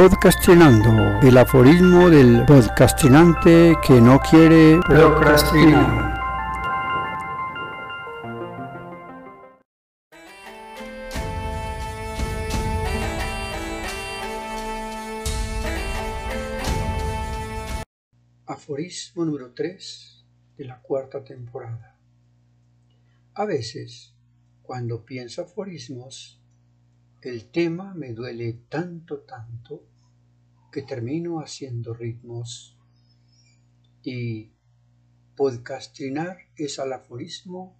Podcastinando, el aforismo del podcastinante que no quiere procrastinar. Aforismo número 3 de la cuarta temporada. A veces, cuando pienso aforismos, el tema me duele tanto, tanto, que termino haciendo ritmos. Y podcastrinar es al aforismo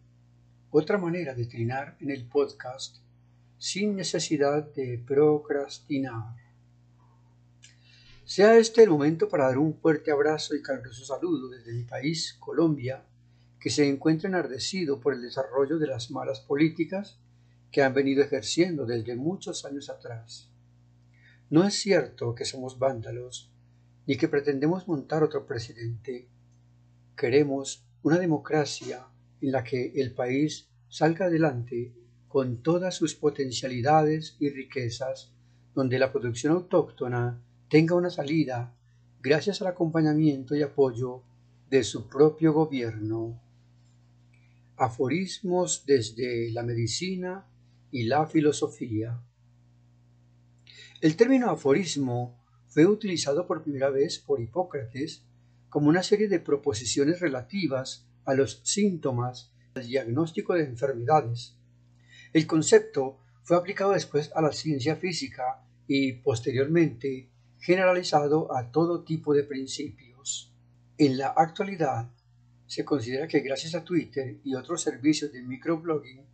otra manera de trinar en el podcast sin necesidad de procrastinar. Sea este el momento para dar un fuerte abrazo y caluroso saludo desde mi país, Colombia, que se encuentra enardecido por el desarrollo de las malas políticas que han venido ejerciendo desde muchos años atrás. No es cierto que somos vándalos, ni que pretendemos montar otro presidente. Queremos una democracia en la que el país salga adelante con todas sus potencialidades y riquezas, donde la producción autóctona tenga una salida gracias al acompañamiento y apoyo de su propio gobierno. Aforismos desde la medicina y la filosofía. El término aforismo fue utilizado por primera vez por Hipócrates como una serie de proposiciones relativas a los síntomas del diagnóstico de enfermedades. El concepto fue aplicado después a la ciencia física y posteriormente generalizado a todo tipo de principios. En la actualidad, se considera que gracias a Twitter y otros servicios de microblogging,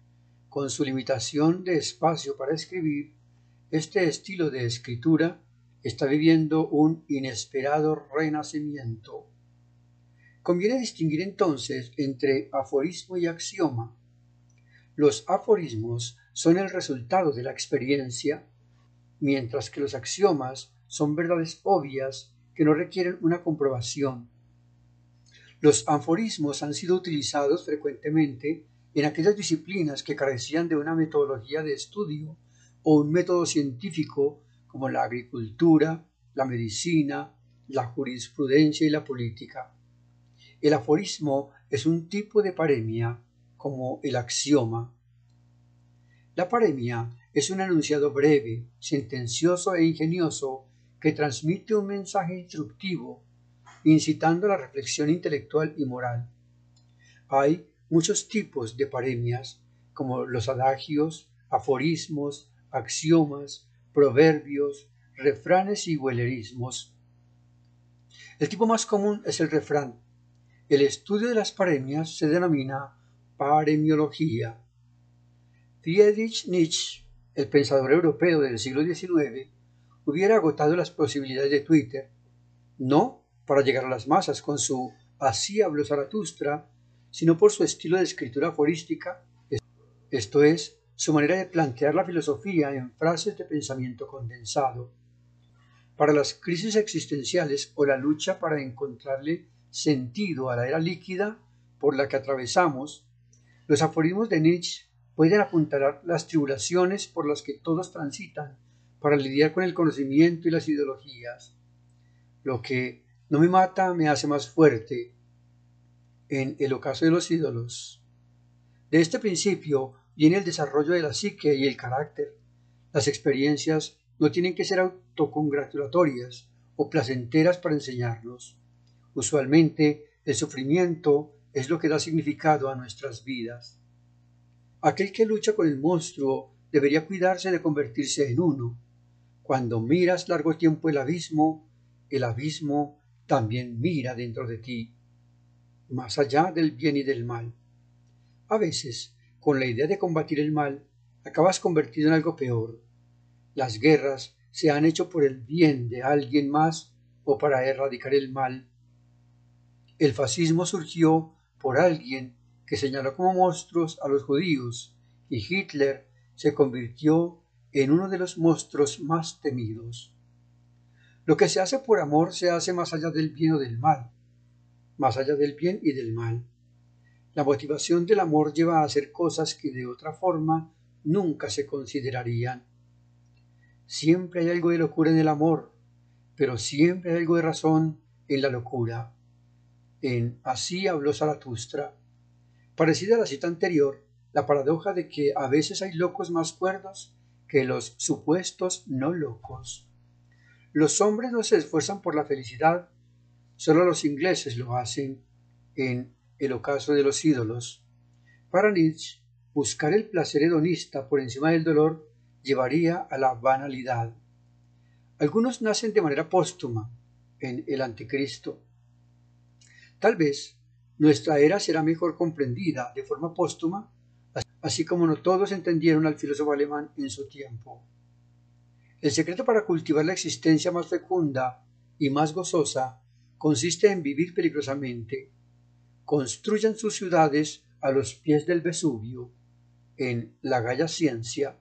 con su limitación de espacio para escribir, este estilo de escritura está viviendo un inesperado renacimiento. Conviene distinguir entonces entre aforismo y axioma. Los aforismos son el resultado de la experiencia, mientras que los axiomas son verdades obvias que no requieren una comprobación. Los aforismos han sido utilizados frecuentemente en aquellas disciplinas que carecían de una metodología de estudio o un método científico como la agricultura, la medicina, la jurisprudencia y la política. El aforismo es un tipo de paremia, como el axioma. La paremia es un enunciado breve, sentencioso e ingenioso que transmite un mensaje instructivo, incitando a la reflexión intelectual y moral. Hay muchos tipos de paremias, como los adagios, aforismos, axiomas, proverbios, refranes y huelerismos. El tipo más común es el refrán. El estudio de las paremias se denomina paremiología. Friedrich Nietzsche, el pensador europeo del siglo XIX, hubiera agotado las posibilidades de Twitter, no para llegar a las masas con su así habló Zaratustra, sino por su estilo de escritura aforística, esto es, su manera de plantear la filosofía en frases de pensamiento condensado. Para las crisis existenciales o la lucha para encontrarle sentido a la era líquida por la que atravesamos, los aforismos de Nietzsche pueden apuntalar las tribulaciones por las que todos transitan para lidiar con el conocimiento y las ideologías. Lo que no me mata me hace más fuerte, en el ocaso de los ídolos. De este principio viene el desarrollo de la psique y el carácter. Las experiencias no tienen que ser autocongratulatorias o placenteras para enseñarnos. Usualmente el sufrimiento es lo que da significado a nuestras vidas. Aquel que lucha con el monstruo debería cuidarse de convertirse en uno. Cuando miras largo tiempo el abismo, el abismo también mira dentro de ti más allá del bien y del mal. A veces, con la idea de combatir el mal, acabas convertido en algo peor. Las guerras se han hecho por el bien de alguien más o para erradicar el mal. El fascismo surgió por alguien que señaló como monstruos a los judíos y Hitler se convirtió en uno de los monstruos más temidos. Lo que se hace por amor se hace más allá del bien o del mal más allá del bien y del mal. La motivación del amor lleva a hacer cosas que de otra forma nunca se considerarían. Siempre hay algo de locura en el amor, pero siempre hay algo de razón en la locura. En Así habló Zaratustra. Parecida a la cita anterior, la paradoja de que a veces hay locos más cuerdos que los supuestos no locos. Los hombres no se esfuerzan por la felicidad, solo los ingleses lo hacen en El ocaso de los ídolos. Para Nietzsche, buscar el placer hedonista por encima del dolor llevaría a la banalidad. Algunos nacen de manera póstuma en el anticristo. Tal vez nuestra era será mejor comprendida de forma póstuma, así como no todos entendieron al filósofo alemán en su tiempo. El secreto para cultivar la existencia más fecunda y más gozosa consiste en vivir peligrosamente. Construyan sus ciudades a los pies del Vesubio, en la Gaya Ciencia.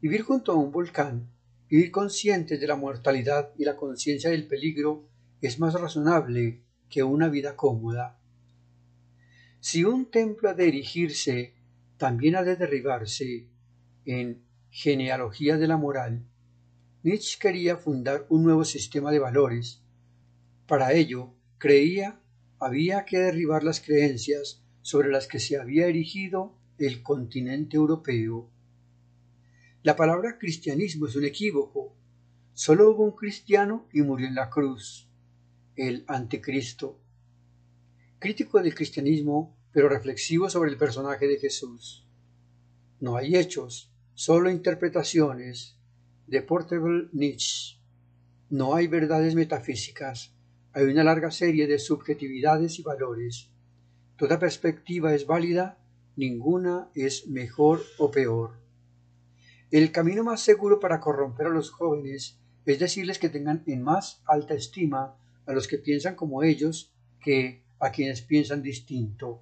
Vivir junto a un volcán Vivir conscientes de la mortalidad y la conciencia del peligro es más razonable que una vida cómoda. Si un templo ha de erigirse, también ha de derribarse. En Genealogía de la Moral, Nietzsche quería fundar un nuevo sistema de valores. Para ello, creía había que derribar las creencias sobre las que se había erigido el continente europeo. La palabra cristianismo es un equívoco. Solo hubo un cristiano y murió en la cruz, el anticristo. Crítico del cristianismo, pero reflexivo sobre el personaje de Jesús. No hay hechos, solo interpretaciones de Portable Nietzsche. No hay verdades metafísicas, hay una larga serie de subjetividades y valores. Toda perspectiva es válida, ninguna es mejor o peor. El camino más seguro para corromper a los jóvenes es decirles que tengan en más alta estima a los que piensan como ellos que a quienes piensan distinto.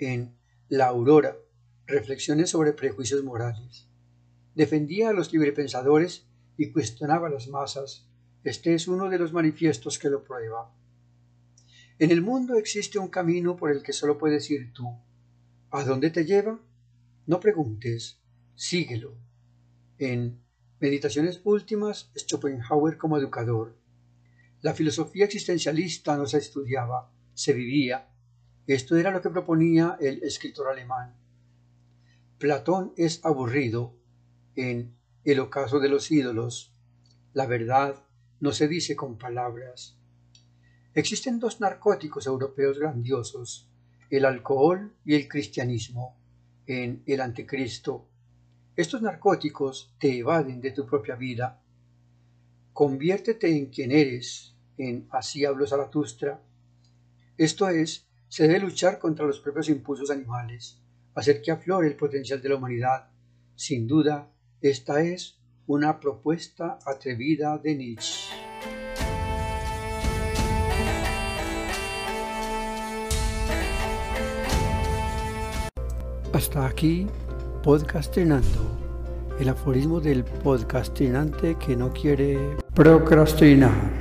En La Aurora, Reflexiones sobre prejuicios morales. Defendía a los librepensadores y cuestionaba a las masas. Este es uno de los manifiestos que lo prueba. En el mundo existe un camino por el que solo puedes ir tú. ¿A dónde te lleva? No preguntes, síguelo. En Meditaciones Últimas, Schopenhauer como educador. La filosofía existencialista no se estudiaba, se vivía. Esto era lo que proponía el escritor alemán. Platón es aburrido en El ocaso de los ídolos. La verdad no se dice con palabras. Existen dos narcóticos europeos grandiosos, el alcohol y el cristianismo, en El Anticristo estos narcóticos te evaden de tu propia vida. Conviértete en quien eres, en así habló Zaratustra. Esto es, se debe luchar contra los propios impulsos animales, hacer que aflore el potencial de la humanidad. Sin duda, esta es una propuesta atrevida de Nietzsche. Hasta aquí Podcastinando, el aforismo del podcastinante que no quiere procrastinar.